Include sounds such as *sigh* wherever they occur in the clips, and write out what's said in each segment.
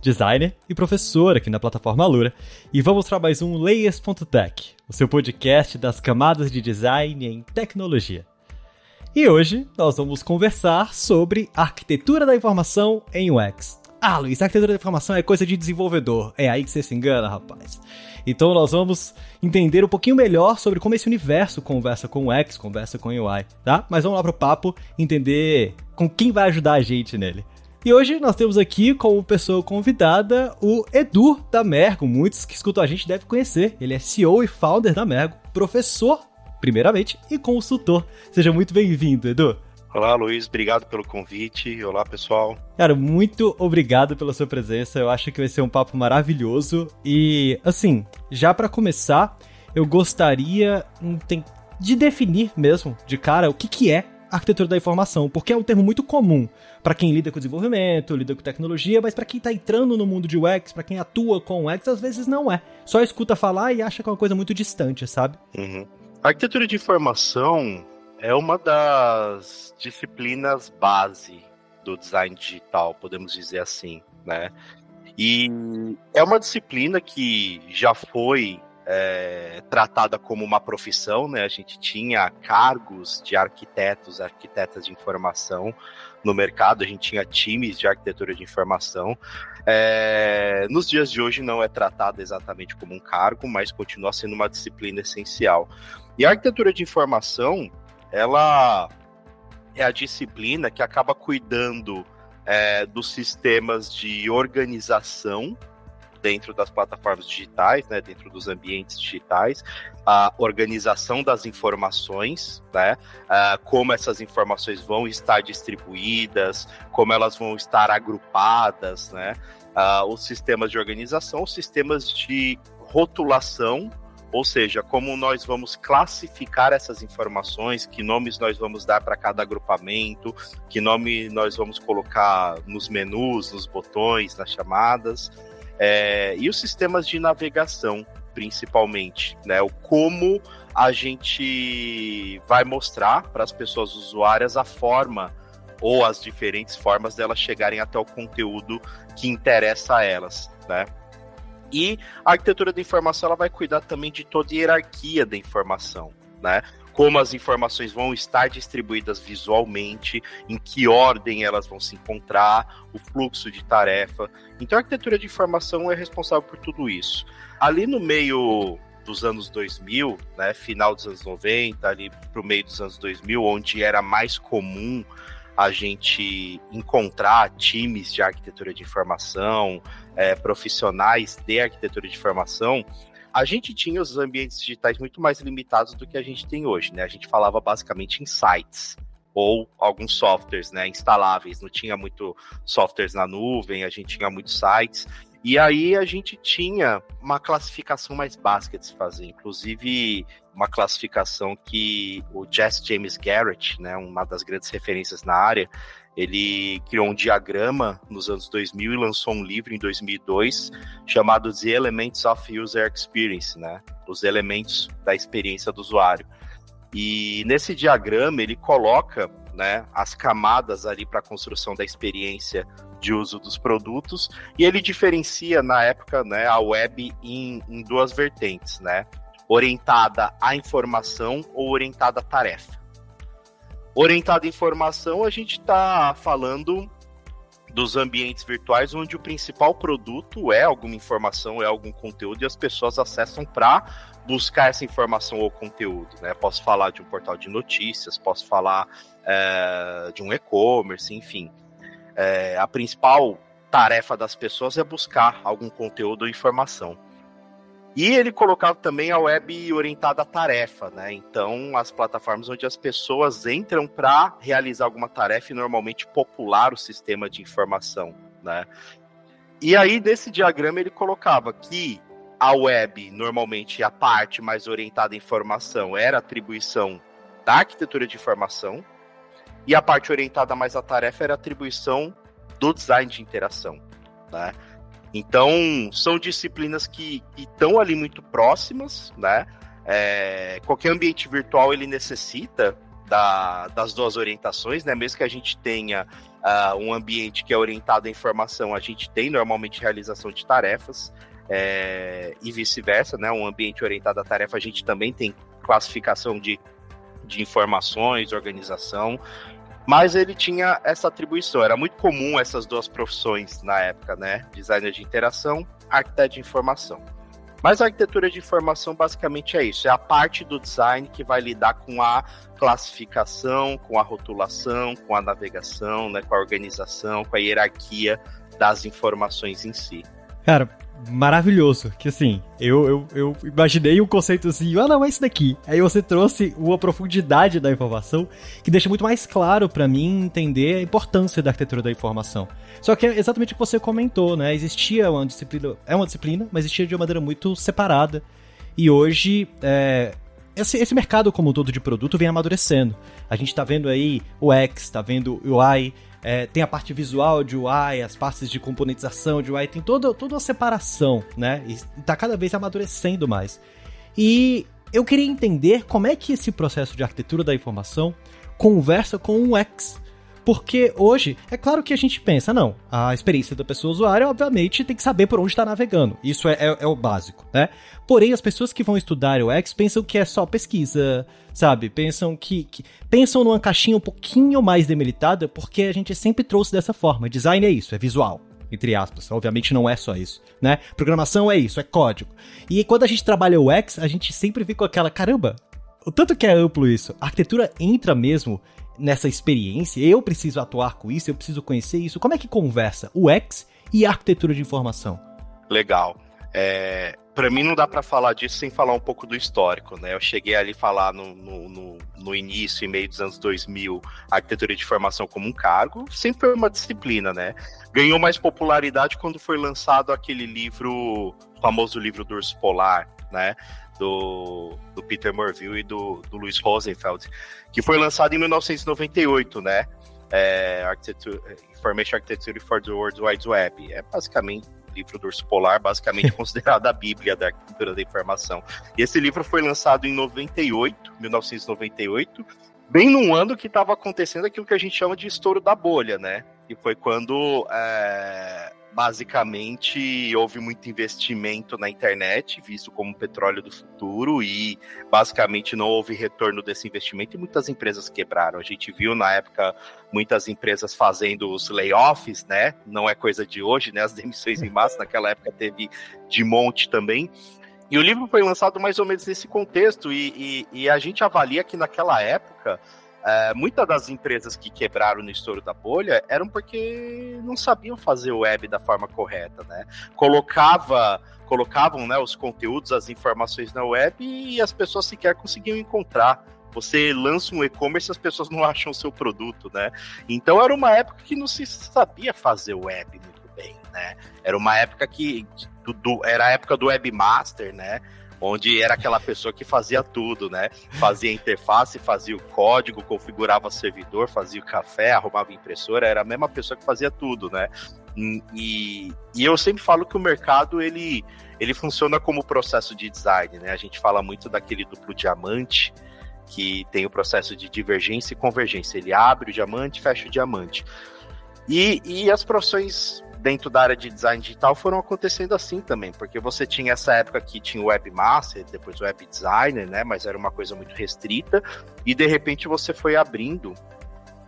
designer e professor aqui na plataforma Alura, e vamos para mais um Layers.tech, o seu podcast das camadas de design em tecnologia. E hoje nós vamos conversar sobre arquitetura da informação em UX. Ah, Luiz, arquitetura da informação é coisa de desenvolvedor. É aí que você se engana, rapaz. Então nós vamos entender um pouquinho melhor sobre como esse universo conversa com o X, conversa com o UI, tá? Mas vamos lá pro papo entender com quem vai ajudar a gente nele. E hoje nós temos aqui como pessoa convidada o Edu da Mergo. Muitos que escutam a gente devem conhecer. Ele é CEO e founder da Mergo, professor, primeiramente, e consultor. Seja muito bem-vindo, Edu. Olá, Luiz, obrigado pelo convite. Olá, pessoal. Cara, muito obrigado pela sua presença. Eu acho que vai ser um papo maravilhoso. E, assim, já para começar, eu gostaria de definir mesmo, de cara, o que, que é arquitetura da informação, porque é um termo muito comum para quem lida com desenvolvimento, lida com tecnologia, mas para quem está entrando no mundo de UX, para quem atua com UX, às vezes não é. Só escuta falar e acha que é uma coisa muito distante, sabe? Uhum. A arquitetura de informação é uma das disciplinas base do design digital, podemos dizer assim, né? E é uma disciplina que já foi é, tratada como uma profissão, né? A gente tinha cargos de arquitetos, arquitetas de informação no mercado, a gente tinha times de arquitetura de informação. É, nos dias de hoje não é tratada exatamente como um cargo, mas continua sendo uma disciplina essencial. E a arquitetura de informação, ela é a disciplina que acaba cuidando é, dos sistemas de organização dentro das plataformas digitais, né, dentro dos ambientes digitais, a organização das informações, né, como essas informações vão estar distribuídas, como elas vão estar agrupadas, né, os sistemas de organização, os sistemas de rotulação ou seja, como nós vamos classificar essas informações, que nomes nós vamos dar para cada agrupamento, que nome nós vamos colocar nos menus, nos botões, nas chamadas, é, e os sistemas de navegação, principalmente, né? O como a gente vai mostrar para as pessoas usuárias a forma ou as diferentes formas delas chegarem até o conteúdo que interessa a elas, né? E a arquitetura da informação ela vai cuidar também de toda a hierarquia da informação, né? Como as informações vão estar distribuídas visualmente, em que ordem elas vão se encontrar, o fluxo de tarefa. Então a arquitetura de informação é responsável por tudo isso. Ali no meio dos anos 2000, né, final dos anos 90, ali para o meio dos anos 2000, onde era mais comum a gente encontrar times de arquitetura de informação, é, profissionais de arquitetura de informação, a gente tinha os ambientes digitais muito mais limitados do que a gente tem hoje, né? A gente falava basicamente em sites ou alguns softwares, né, instaláveis. Não tinha muito softwares na nuvem, a gente tinha muitos sites. E aí a gente tinha uma classificação mais básica de se fazer, inclusive uma classificação que o Jess James Garrett, né, uma das grandes referências na área, ele criou um diagrama nos anos 2000 e lançou um livro em 2002 chamado The Elements of User Experience, né, os elementos da experiência do usuário. E nesse diagrama ele coloca né, as camadas ali para a construção da experiência de uso dos produtos e ele diferencia na época né, a web em, em duas vertentes, né, orientada à informação ou orientada à tarefa. Orientada à informação, a gente está falando dos ambientes virtuais onde o principal produto é alguma informação, é algum conteúdo e as pessoas acessam para buscar essa informação ou conteúdo. Né? Posso falar de um portal de notícias, posso falar é, de um e-commerce, enfim. É, a principal tarefa das pessoas é buscar algum conteúdo ou informação. E ele colocava também a web orientada à tarefa, né? Então, as plataformas onde as pessoas entram para realizar alguma tarefa e normalmente popular o sistema de informação, né? E aí, nesse diagrama, ele colocava que a web, normalmente, a parte mais orientada em informação era atribuição da arquitetura de informação, e a parte orientada mais à tarefa era atribuição do design de interação. Né? Então, são disciplinas que estão ali muito próximas, né? É, qualquer ambiente virtual ele necessita da, das duas orientações, né? Mesmo que a gente tenha uh, um ambiente que é orientado à informação, a gente tem normalmente realização de tarefas é, e vice-versa, né? Um ambiente orientado à tarefa, a gente também tem classificação de, de informações, organização, mas ele tinha essa atribuição. Era muito comum essas duas profissões na época, né? Designer de interação, arquiteto de informação. Mas a arquitetura de informação basicamente é isso: é a parte do design que vai lidar com a classificação, com a rotulação, com a navegação, né, com a organização, com a hierarquia das informações em si. Cara, maravilhoso. Que assim, eu, eu, eu imaginei um conceito assim, ah não, é isso daqui. Aí você trouxe uma profundidade da informação que deixa muito mais claro para mim entender a importância da arquitetura da informação. Só que é exatamente o que você comentou, né? Existia uma disciplina, é uma disciplina, mas existia de uma maneira muito separada. E hoje, é, esse, esse mercado como um todo de produto vem amadurecendo. A gente tá vendo aí o X, tá vendo o UI, é, tem a parte visual de UI, as partes de componentização de UI, tem toda, toda uma separação, né? E tá cada vez amadurecendo mais. E eu queria entender como é que esse processo de arquitetura da informação conversa com o X. Porque hoje, é claro que a gente pensa, não, a experiência da pessoa usuária, obviamente, tem que saber por onde está navegando. Isso é, é, é, o básico, né? Porém, as pessoas que vão estudar o pensam que é só pesquisa, sabe? Pensam que, que, Pensam numa caixinha um pouquinho mais demilitada, porque a gente sempre trouxe dessa forma. Design é isso, é visual entre aspas. Obviamente não é só isso, né? Programação é isso, é código. E quando a gente trabalha o a gente sempre fica com aquela, caramba, o tanto que é amplo isso. A arquitetura entra mesmo nessa experiência, eu preciso atuar com isso, eu preciso conhecer isso. Como é que conversa o X e a arquitetura de informação? Legal. É, para mim não dá para falar disso sem falar um pouco do histórico, né? Eu cheguei ali a falar no, no, no, início e meio dos anos 2000 a arquitetura de informação como um cargo, sempre foi uma disciplina, né? Ganhou mais popularidade quando foi lançado aquele livro, o famoso livro do Urso Polar, né? Do, do Peter Morville e do, do Louis Rosenfeld, que foi lançado em 1998, né? É, Architecture, Information Architecture for the World Wide Web. É basicamente livro do Urso Polar, basicamente *laughs* considerado a Bíblia da arquitetura da informação. E esse livro foi lançado em 98, 1998, bem num ano que estava acontecendo aquilo que a gente chama de estouro da bolha, né? Que foi quando é, basicamente houve muito investimento na internet, visto como petróleo do futuro, e basicamente não houve retorno desse investimento e muitas empresas quebraram. A gente viu na época muitas empresas fazendo os layoffs, né? Não é coisa de hoje, né? As demissões em *laughs* massa, naquela época teve de monte também. E o livro foi lançado mais ou menos nesse contexto, e, e, e a gente avalia que naquela época é, muitas das empresas que quebraram no estouro da bolha eram porque não sabiam fazer web da forma correta, né? Colocava, colocavam né, os conteúdos, as informações na web e as pessoas sequer conseguiam encontrar. Você lança um e-commerce e as pessoas não *laughs* acham o seu produto, né? Então era uma época que não se sabia fazer web muito bem, né? Era uma época que do, do, era a época do webmaster, né? Onde era aquela pessoa que fazia tudo, né? Fazia interface, fazia o código, configurava servidor, fazia o café, arrumava impressora, era a mesma pessoa que fazia tudo, né? E, e eu sempre falo que o mercado ele, ele funciona como processo de design, né? A gente fala muito daquele duplo diamante, que tem o processo de divergência e convergência. Ele abre o diamante, fecha o diamante. E, e as profissões dentro da área de design digital foram acontecendo assim também, porque você tinha essa época que tinha o webmaster, depois o web designer, né, mas era uma coisa muito restrita, e de repente você foi abrindo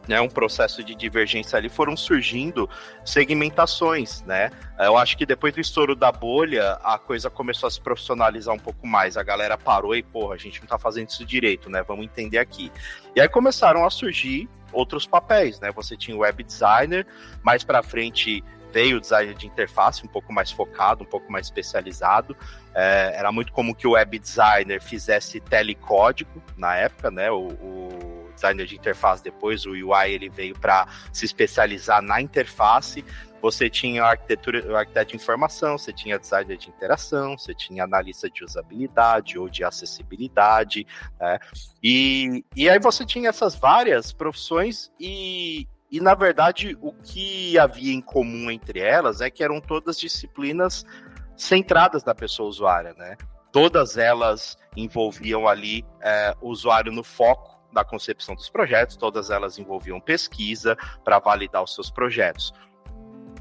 né, um processo de divergência ali, foram surgindo segmentações, né? Eu acho que depois do estouro da bolha, a coisa começou a se profissionalizar um pouco mais. A galera parou e, porra, a gente não tá fazendo isso direito, né? Vamos entender aqui. E aí começaram a surgir outros papéis, né? Você tinha o web designer, mais para frente veio o design de interface um pouco mais focado, um pouco mais especializado. É, era muito comum que o web designer fizesse telecódigo na época, né? O, o designer de interface depois, o UI ele veio para se especializar na interface. Você tinha arquitetura, arquiteto de informação, você tinha designer de interação, você tinha analista de usabilidade ou de acessibilidade, né? E, e aí você tinha essas várias profissões e, e, na verdade, o que havia em comum entre elas é que eram todas disciplinas centradas na pessoa usuária, né? Todas elas envolviam ali é, o usuário no foco da concepção dos projetos, todas elas envolviam pesquisa para validar os seus projetos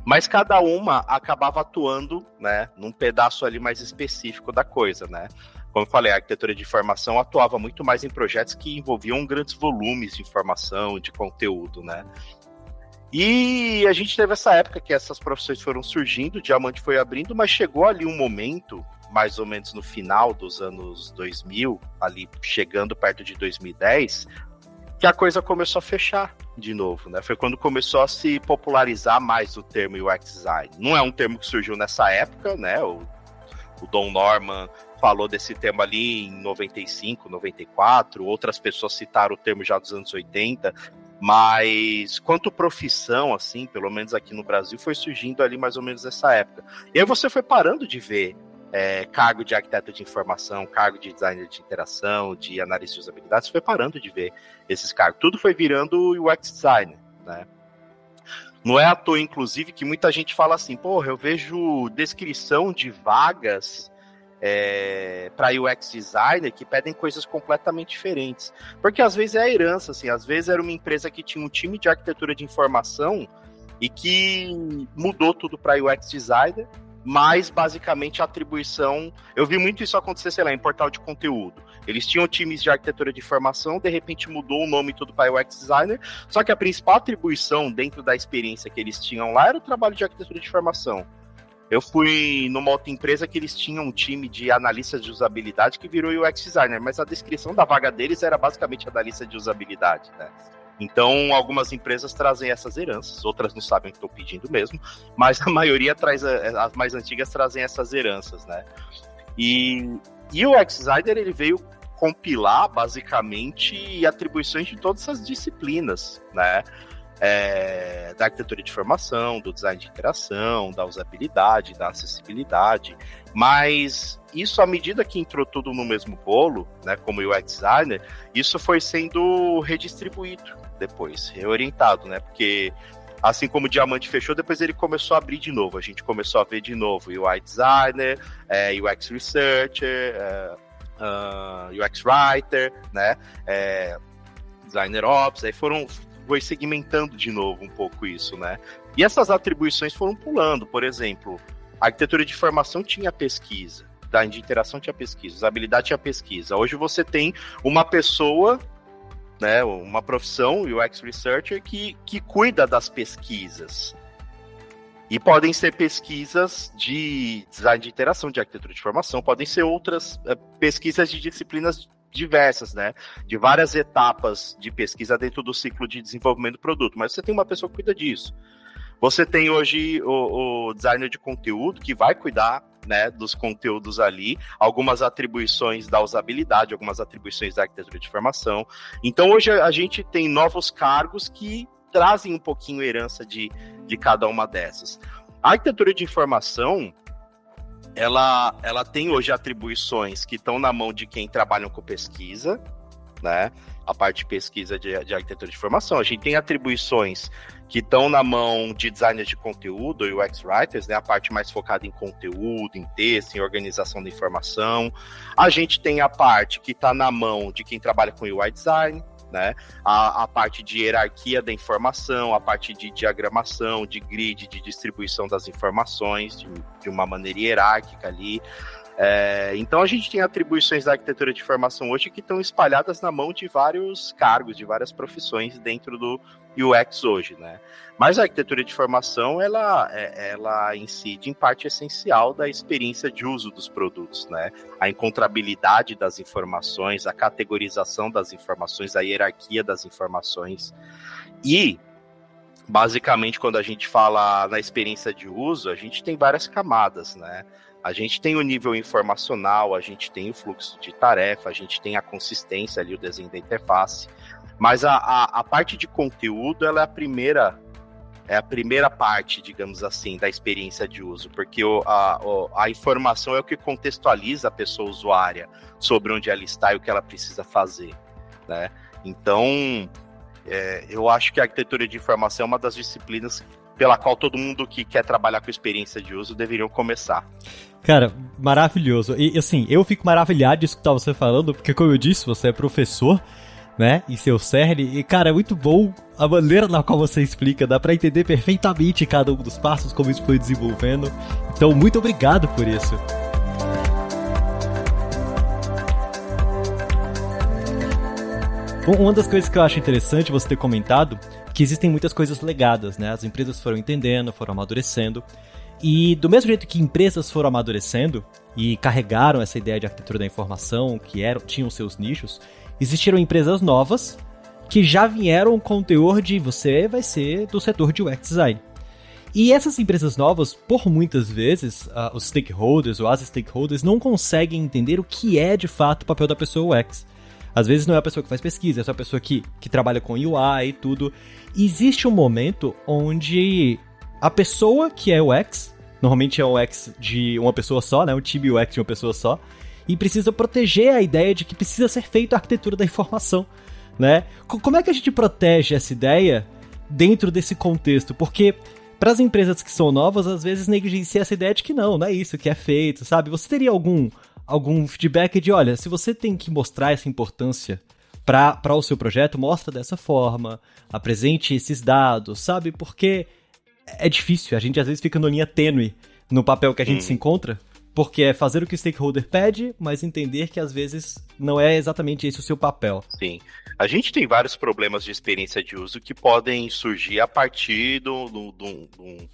mas cada uma acabava atuando, né, num pedaço ali mais específico da coisa, né? Como eu falei, a arquitetura de informação atuava muito mais em projetos que envolviam grandes volumes de informação, de conteúdo, né? E a gente teve essa época que essas profissões foram surgindo, o diamante foi abrindo, mas chegou ali um momento, mais ou menos no final dos anos 2000, ali chegando perto de 2010, que a coisa começou a fechar de novo, né? Foi quando começou a se popularizar mais o termo UX design. Não é um termo que surgiu nessa época, né? O, o Don Norman falou desse termo ali em 95, 94, outras pessoas citaram o termo já dos anos 80, mas quanto profissão, assim, pelo menos aqui no Brasil, foi surgindo ali mais ou menos nessa época. E aí você foi parando de ver é, cargo de arquiteto de informação, cargo de designer de interação, de análise de usabilidade, você foi parando de ver esses cargos. Tudo foi virando UX designer, né? Não é à toa, inclusive, que muita gente fala assim, porra, eu vejo descrição de vagas é, para UX designer que pedem coisas completamente diferentes. Porque às vezes é a herança, assim, às vezes era uma empresa que tinha um time de arquitetura de informação e que mudou tudo para UX designer mas basicamente a atribuição. Eu vi muito isso acontecer, sei lá, em portal de conteúdo. Eles tinham times de arquitetura de formação, de repente mudou o nome tudo para UX designer, só que a principal atribuição dentro da experiência que eles tinham lá era o trabalho de arquitetura de formação. Eu fui numa outra empresa que eles tinham um time de analistas de usabilidade que virou UX designer, mas a descrição da vaga deles era basicamente analista de usabilidade, né? Então, algumas empresas trazem essas heranças, outras não sabem o que estão pedindo mesmo, mas a maioria traz, as mais antigas trazem essas heranças, né? E, e o X-Designer, ele veio compilar, basicamente, atribuições de todas essas disciplinas, né? É, da arquitetura de informação, do design de interação, da usabilidade, da acessibilidade, mas isso à medida que entrou tudo no mesmo bolo, né, como UX designer, isso foi sendo redistribuído depois, reorientado, né? Porque assim como o Diamante fechou, depois ele começou a abrir de novo. A gente começou a ver de novo UI Designer, é, UX Researcher, é, uh, UX Writer, né? É, Designer Ops, aí foram foi segmentando de novo um pouco isso, né? E essas atribuições foram pulando, por exemplo, a arquitetura de informação tinha pesquisa, da de interação tinha pesquisa, usabilidade tinha pesquisa. Hoje você tem uma pessoa né, uma profissão, UX Researcher, que, que cuida das pesquisas. E podem ser pesquisas de design de interação, de arquitetura de informação, podem ser outras é, pesquisas de disciplinas diversas, né? De várias etapas de pesquisa dentro do ciclo de desenvolvimento do produto. Mas você tem uma pessoa que cuida disso. Você tem hoje o, o designer de conteúdo que vai cuidar né, dos conteúdos ali, algumas atribuições da usabilidade, algumas atribuições da arquitetura de informação. Então hoje a gente tem novos cargos que trazem um pouquinho herança de, de cada uma dessas. A arquitetura de informação, ela, ela tem hoje atribuições que estão na mão de quem trabalha com pesquisa, né? A parte de pesquisa de, de arquitetura de informação. A gente tem atribuições que estão na mão de designers de conteúdo, UX writers, né, a parte mais focada em conteúdo, em texto, em organização da informação. A gente tem a parte que está na mão de quem trabalha com UI design, né? A, a, parte de hierarquia da informação, a parte de diagramação, de grid, de distribuição das informações de, de uma maneira hierárquica ali. É, então a gente tem atribuições da arquitetura de informação hoje que estão espalhadas na mão de vários cargos, de várias profissões dentro do UX hoje, né? Mas a arquitetura de informação ela, é, ela incide em parte essencial da experiência de uso dos produtos, né? A encontrabilidade das informações, a categorização das informações, a hierarquia das informações e basicamente quando a gente fala na experiência de uso, a gente tem várias camadas, né? A gente tem o nível informacional, a gente tem o fluxo de tarefa, a gente tem a consistência ali, o desenho da interface. Mas a, a, a parte de conteúdo, ela é a primeira é a primeira parte, digamos assim, da experiência de uso, porque o, a, a informação é o que contextualiza a pessoa usuária sobre onde ela está e o que ela precisa fazer, né? Então, é, eu acho que a arquitetura de informação é uma das disciplinas pela qual todo mundo que quer trabalhar com experiência de uso deveriam começar. Cara, maravilhoso. E assim, eu fico maravilhado de escutar você falando, porque como eu disse, você é professor, né? Em seu CERN. E, cara, é muito bom a maneira na qual você explica. Dá para entender perfeitamente cada um dos passos, como isso foi desenvolvendo. Então, muito obrigado por isso. Bom, uma das coisas que eu acho interessante você ter comentado que existem muitas coisas legadas, né? As empresas foram entendendo, foram amadurecendo. E do mesmo jeito que empresas foram amadurecendo e carregaram essa ideia de arquitetura da informação, que eram, tinham seus nichos, existiram empresas novas que já vieram com o teor de você vai ser do setor de UX design. E essas empresas novas, por muitas vezes, uh, os stakeholders ou as stakeholders não conseguem entender o que é de fato o papel da pessoa UX. Às vezes não é a pessoa que faz pesquisa, é só a pessoa que, que trabalha com UI e tudo. Existe um momento onde a pessoa que é UX, normalmente é um UX de uma pessoa só, né? Um time UX de uma pessoa só, e precisa proteger a ideia de que precisa ser feita a arquitetura da informação, né? Como é que a gente protege essa ideia dentro desse contexto? Porque para as empresas que são novas, às vezes negligencia essa ideia de que não, não é isso que é feito, sabe? Você teria algum algum feedback de, olha, se você tem que mostrar essa importância para o seu projeto, mostra dessa forma, apresente esses dados, sabe? Porque é difícil, a gente às vezes fica no linha tênue no papel que a gente hum. se encontra, porque é fazer o que o stakeholder pede, mas entender que às vezes não é exatamente esse o seu papel. Sim. A gente tem vários problemas de experiência de uso que podem surgir a partir do, do, do, do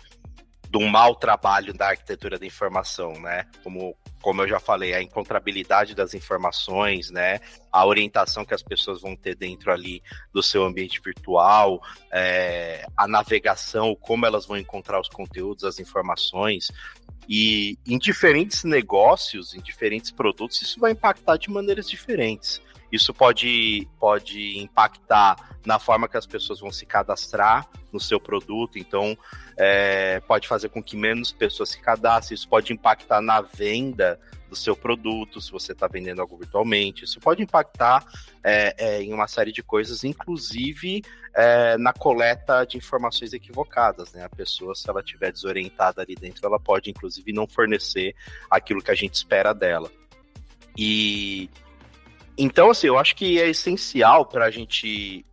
de um mau trabalho da arquitetura da informação, né? Como, como eu já falei, a encontrabilidade das informações, né? A orientação que as pessoas vão ter dentro ali do seu ambiente virtual, é, a navegação, como elas vão encontrar os conteúdos, as informações. E em diferentes negócios, em diferentes produtos, isso vai impactar de maneiras diferentes. Isso pode, pode impactar na forma que as pessoas vão se cadastrar no seu produto, então é, pode fazer com que menos pessoas se cadastrem, isso pode impactar na venda do seu produto, se você está vendendo algo virtualmente, isso pode impactar é, é, em uma série de coisas, inclusive é, na coleta de informações equivocadas, né? A pessoa, se ela estiver desorientada ali dentro, ela pode, inclusive, não fornecer aquilo que a gente espera dela. E então, assim, eu acho que é essencial para a gente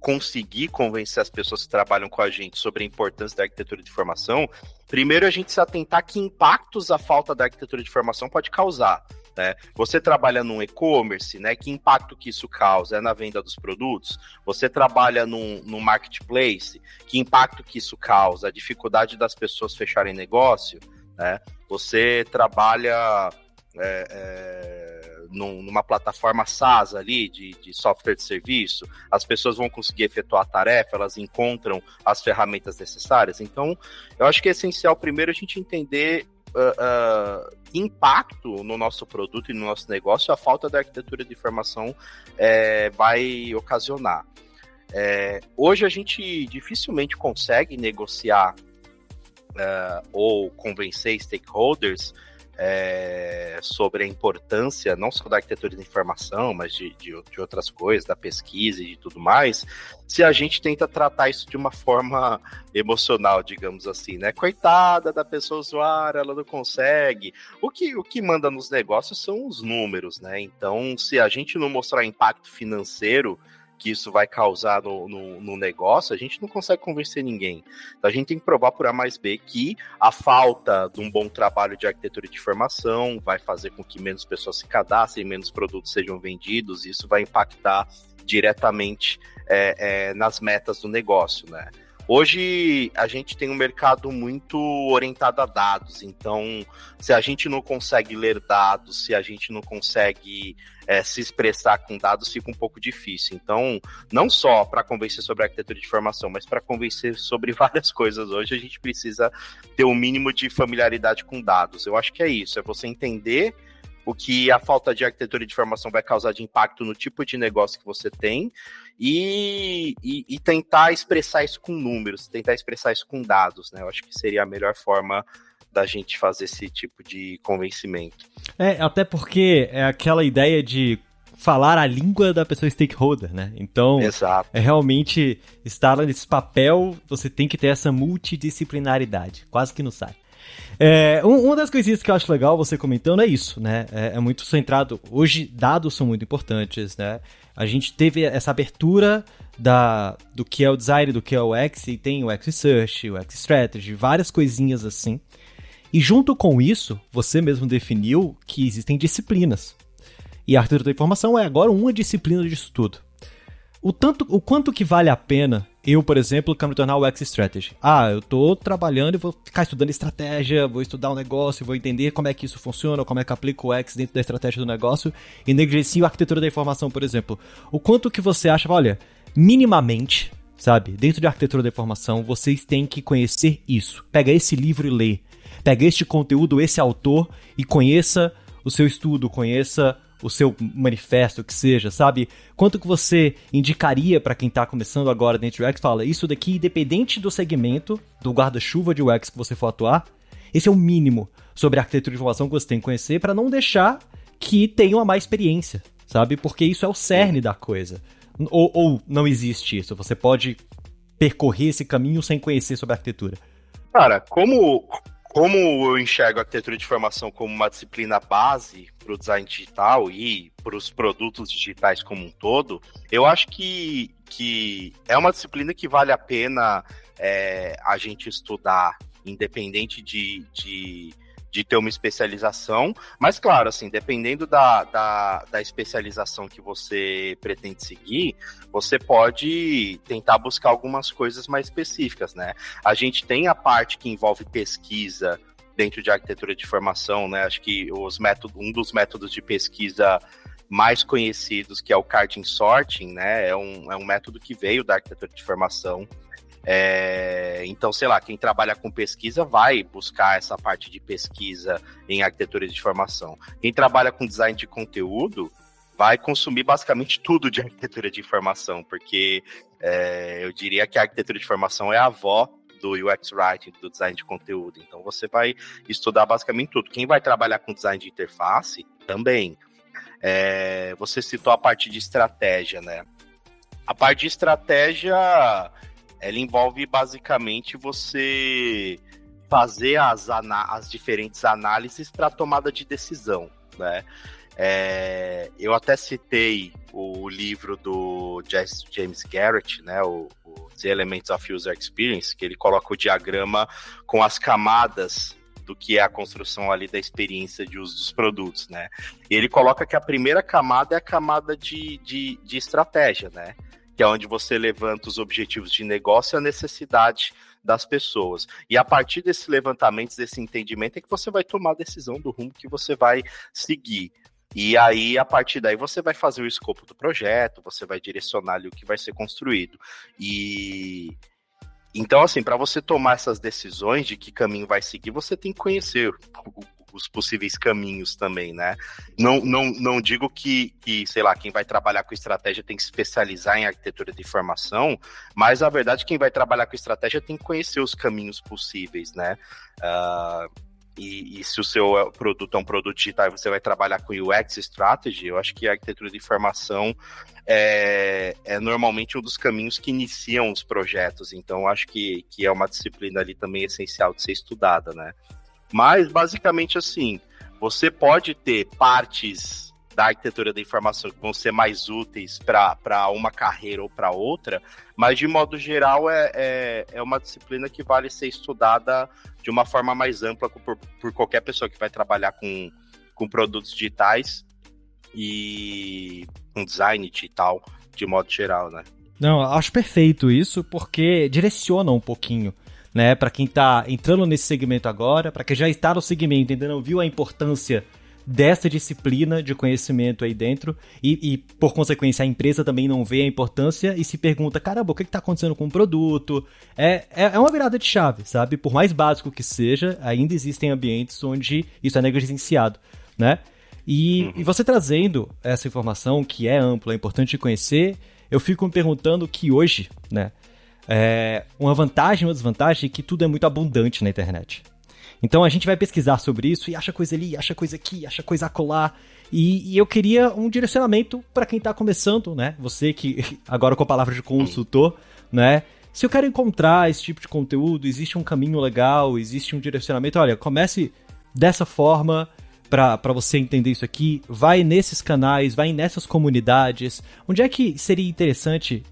conseguir convencer as pessoas que trabalham com a gente sobre a importância da arquitetura de informação, primeiro a gente se atentar que impactos a falta da arquitetura de informação pode causar. Né? Você trabalha num e-commerce, né? Que impacto que isso causa? É na venda dos produtos? Você trabalha num, num marketplace, que impacto que isso causa? A dificuldade das pessoas fecharem negócio, né? Você trabalha é, é, num, numa plataforma SaaS ali, de, de software de serviço, as pessoas vão conseguir efetuar a tarefa, elas encontram as ferramentas necessárias. Então, eu acho que é essencial primeiro a gente entender uh, uh, impacto no nosso produto e no nosso negócio a falta da arquitetura de informação é, vai ocasionar. É, hoje a gente dificilmente consegue negociar uh, ou convencer stakeholders é, sobre a importância não só da arquitetura de informação, mas de, de, de, outras coisas, da pesquisa e de tudo mais, se a gente tenta tratar isso de uma forma emocional, digamos assim, né? Coitada da pessoa usuária, ela não consegue. O que, o que manda nos negócios são os números, né? Então, se a gente não mostrar impacto financeiro que isso vai causar no, no, no, negócio, a gente não consegue convencer ninguém. Então a gente tem que provar por A mais B que a falta de um bom trabalho de arquitetura de informação vai fazer com que menos pessoas se cadastrem, menos produtos sejam vendidos, e isso vai impactar diretamente é, é, nas metas do negócio, né? Hoje a gente tem um mercado muito orientado a dados, então se a gente não consegue ler dados, se a gente não consegue é, se expressar com dados, fica um pouco difícil. Então, não só para convencer sobre arquitetura de informação, mas para convencer sobre *laughs* várias coisas hoje, a gente precisa ter o um mínimo de familiaridade com dados. Eu acho que é isso, é você entender o que a falta de arquitetura de informação vai causar de impacto no tipo de negócio que você tem e, e, e tentar expressar isso com números, tentar expressar isso com dados, né? Eu acho que seria a melhor forma da gente fazer esse tipo de convencimento. É, até porque é aquela ideia de falar a língua da pessoa stakeholder, né? Então, Exato. é realmente estar nesse papel, você tem que ter essa multidisciplinaridade, quase que não sai. É, um, uma das coisinhas que eu acho legal você comentando é isso, né? É, é, muito centrado. Hoje, dados são muito importantes, né? A gente teve essa abertura da, do que é o design, do que é o X, e tem o X Research, o X Strategy, várias coisinhas assim. E junto com isso, você mesmo definiu que existem disciplinas. E a arquitetura da informação é agora uma disciplina disso tudo. O, tanto, o quanto que vale a pena eu, por exemplo, quero me tornar o X Strategy. Ah, eu tô trabalhando e vou ficar estudando estratégia, vou estudar um negócio, vou entender como é que isso funciona, como é que aplico o X dentro da estratégia do negócio e negligencio a arquitetura da informação, por exemplo. O quanto que você acha, olha, minimamente, sabe, dentro de arquitetura da informação, vocês têm que conhecer isso. Pega esse livro e lê. Pega este conteúdo, esse autor e conheça o seu estudo, conheça o seu manifesto, que seja, sabe? Quanto que você indicaria para quem está começando agora dentro do UX? Fala, isso daqui, independente do segmento, do guarda-chuva de UX que você for atuar, esse é o mínimo sobre a arquitetura de informação que você tem que conhecer para não deixar que tenha uma má experiência, sabe? Porque isso é o cerne da coisa. Ou, ou não existe isso, você pode percorrer esse caminho sem conhecer sobre a arquitetura. Cara, como como eu enxergo a arquitetura de informação como uma disciplina base para o design digital e para os produtos digitais como um todo, eu acho que, que é uma disciplina que vale a pena é, a gente estudar, independente de, de de ter uma especialização, mas claro, assim, dependendo da, da, da, especialização que você pretende seguir, você pode tentar buscar algumas coisas mais específicas, né? A gente tem a parte que envolve pesquisa dentro de arquitetura de informação, né? Acho que os métodos, um dos métodos de pesquisa mais conhecidos, que é o carding sorting, né? É um, é um método que veio da arquitetura de informação. É, então, sei lá, quem trabalha com pesquisa vai buscar essa parte de pesquisa em arquitetura de informação. Quem trabalha com design de conteúdo vai consumir basicamente tudo de arquitetura de informação, porque é, eu diria que a arquitetura de informação é a avó do UX Writing, do design de conteúdo. Então você vai estudar basicamente tudo. Quem vai trabalhar com design de interface também. É, você citou a parte de estratégia, né? A parte de estratégia ela envolve basicamente você fazer as, as diferentes análises para tomada de decisão, né? É, eu até citei o livro do James Garrett, né, o, o, The Elements of User Experience, que ele coloca o diagrama com as camadas do que é a construção ali da experiência de uso dos produtos, né? E ele coloca que a primeira camada é a camada de, de, de estratégia, né? Que é onde você levanta os objetivos de negócio e a necessidade das pessoas. E a partir desse levantamento, desse entendimento, é que você vai tomar a decisão do rumo que você vai seguir. E aí, a partir daí, você vai fazer o escopo do projeto, você vai direcionar ali o que vai ser construído. E então, assim, para você tomar essas decisões de que caminho vai seguir, você tem que conhecer os possíveis caminhos também, né? Não, não, não digo que, que, sei lá, quem vai trabalhar com estratégia tem que se especializar em arquitetura de informação, mas a verdade quem vai trabalhar com estratégia tem que conhecer os caminhos possíveis, né? Uh, e, e, se o seu produto é um produto digital você vai trabalhar com UX Strategy, eu acho que a arquitetura de informação é, é normalmente um dos caminhos que iniciam os projetos. Então, acho que, que é uma disciplina ali também essencial de ser estudada, né? Mas, basicamente, assim, você pode ter partes da arquitetura da informação que vão ser mais úteis para uma carreira ou para outra, mas de modo geral é, é, é, uma disciplina que vale ser estudada de uma forma mais ampla por, por qualquer pessoa que vai trabalhar com, com produtos digitais e com design digital de modo geral, né? Não, acho perfeito isso porque direciona um pouquinho né? Para quem está entrando nesse segmento agora, para quem já está no segmento e ainda não viu a importância dessa disciplina de conhecimento aí dentro e, e, por consequência, a empresa também não vê a importância e se pergunta, caramba, o que está acontecendo com o produto? É, é, é, uma virada de chave, sabe? Por mais básico que seja, ainda existem ambientes onde isso é negligenciado, né? E, e você trazendo essa informação, que é ampla, é importante conhecer, eu fico me perguntando que hoje, né, é, uma vantagem ou desvantagem é que tudo é muito abundante na internet. Então a gente vai pesquisar sobre isso e acha coisa ali, acha coisa aqui, acha coisa acolá. E, e eu queria um direcionamento para quem está começando, né? Você que *laughs* agora com a palavra de consultor, né? Se eu quero encontrar esse tipo de conteúdo, existe um caminho legal, existe um direcionamento. Olha, comece dessa forma para você entender isso aqui. Vai nesses canais, vai nessas comunidades. Onde é que seria interessante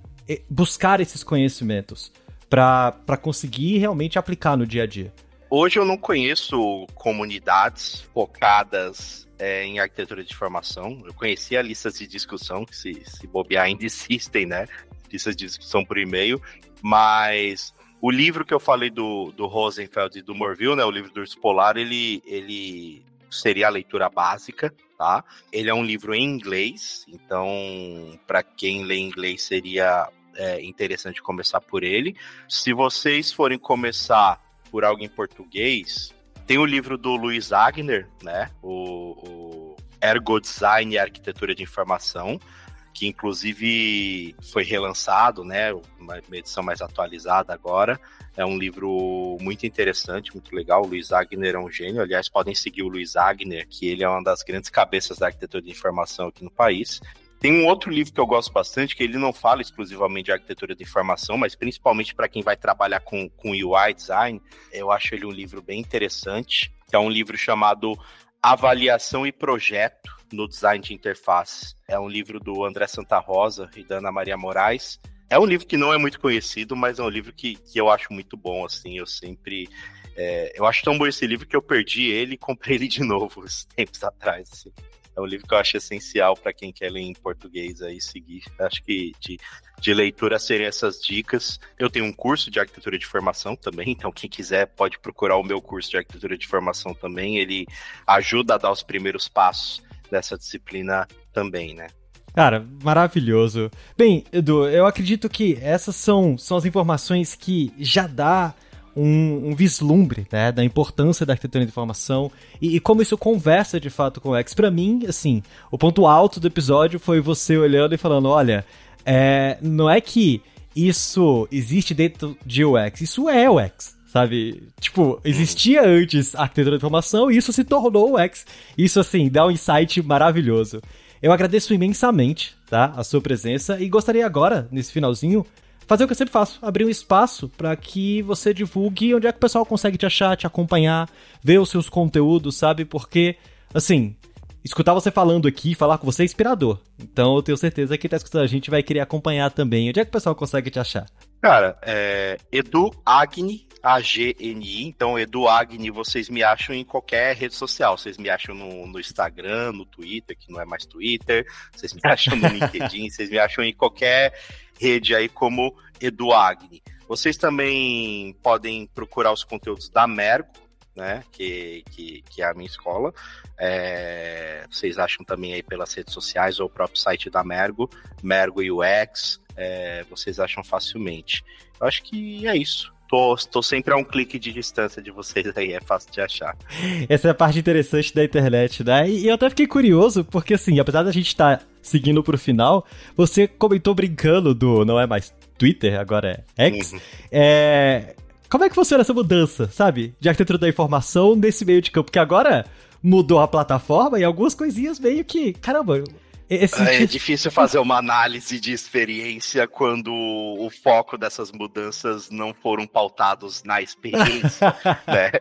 buscar esses conhecimentos para conseguir realmente aplicar no dia a dia? Hoje eu não conheço comunidades focadas é, em arquitetura de informação. Eu conhecia listas de discussão, que se, se bobear ainda *laughs* existem, né? Listas de discussão por e-mail, mas o livro que eu falei do, do Rosenfeld e do Morville, né? O livro do Urso Polar, ele, ele seria a leitura básica, tá? Ele é um livro em inglês, então para quem lê inglês seria é, interessante começar por ele. Se vocês forem começar por algo em português, tem o livro do Luiz Agner, né? O, o Ergo Design e Arquitetura de Informação, que inclusive foi relançado, né? Uma edição mais atualizada agora. É um livro muito interessante, muito legal. O Luiz Agner é um gênio. Aliás, podem seguir o Luiz Agner, que ele é uma das grandes cabeças da arquitetura de informação aqui no país. Tem um outro livro que eu gosto bastante, que ele não fala exclusivamente de arquitetura de informação, mas principalmente para quem vai trabalhar com, com UI design. Eu acho ele um livro bem interessante. É um livro chamado Avaliação e Projeto no Design de Interface. É um livro do André Santa Rosa e da Ana Maria Moraes. É um livro que não é muito conhecido, mas é um livro que, que eu acho muito bom, assim, eu sempre... É, eu acho tão bom esse livro que eu perdi ele e *laughs* comprei ele de novo, uns tempos atrás, assim. É um livro que eu acho essencial para quem quer ler em português aí seguir. Acho que de, de leitura seriam essas dicas. Eu tenho um curso de arquitetura de formação também, então quem quiser pode procurar o meu curso de arquitetura de formação também. Ele ajuda a dar os primeiros passos dessa disciplina também, né? Cara, maravilhoso. Bem, Edu, eu acredito que essas são, são as informações que já dá um, um vislumbre né, da importância da arquitetura de informação e, e, como isso conversa de fato com o X. Para mim, assim, o ponto alto do episódio foi você olhando e falando: olha, é, não é que isso existe dentro de UX, isso é UX sabe? Tipo, existia antes a arquitetura de informação e isso se tornou o X. Isso, assim, dá um insight maravilhoso. Eu agradeço imensamente, tá? A sua presença e gostaria agora, nesse finalzinho, fazer o que eu sempre faço, abrir um espaço para que você divulgue onde é que o pessoal consegue te achar, te acompanhar, ver os seus conteúdos, sabe? Porque, assim, escutar você falando aqui, falar com você é inspirador. Então eu tenho certeza que quem tá escutando a gente vai querer acompanhar também. Onde é que o pessoal consegue te achar? Cara, é Edu Agni, A-G-N-I. Então, Edu Agni, vocês me acham em qualquer rede social. Vocês me acham no, no Instagram, no Twitter, que não é mais Twitter. Vocês me *laughs* acham no LinkedIn, vocês me acham em qualquer rede aí como Eduagni. Vocês também podem procurar os conteúdos da Mergo, né? Que, que, que é a minha escola. É, vocês acham também aí pelas redes sociais ou o próprio site da Mergo, Mergo UX, é, vocês acham facilmente. Eu acho que é isso. Tô, tô sempre a um clique de distância de vocês aí, é fácil de achar. Essa é a parte interessante da internet, né? E eu até fiquei curioso, porque assim, apesar da gente estar tá seguindo pro final, você comentou brincando do não é mais Twitter, agora é X. Uhum. É, como é que funciona essa mudança, sabe? De arquitetura da informação nesse meio de campo? Porque agora mudou a plataforma e algumas coisinhas meio que. Caramba, esse... É difícil fazer uma análise de experiência quando o foco dessas mudanças não foram pautados na experiência, *laughs* né?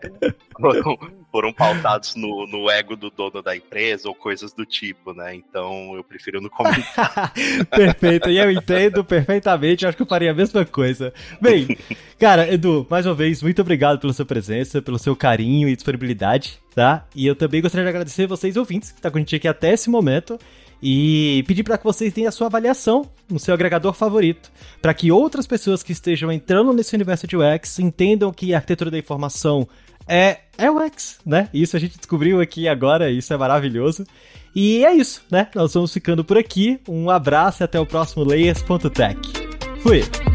Foram, foram pautados no, no, ego do dono da empresa ou coisas do tipo, né? Então eu prefiro não comentar. *laughs* Perfeito, e eu entendo perfeitamente, acho que eu faria a mesma coisa. Bem, cara, Edu, mais uma vez, muito obrigado pela sua presença, pelo seu carinho e disponibilidade, tá? E eu também gostaria de agradecer vocês ouvintes que estão tá com a gente aqui até esse momento e pedir para que vocês deem a sua avaliação no seu agregador favorito, para que outras pessoas que estejam entrando nesse universo de UX entendam que a arquitetura da informação é, é UX, né? Isso a gente descobriu aqui agora, isso é maravilhoso. E é isso, né? Nós vamos ficando por aqui. Um abraço e até o próximo Layers.tech. Fui!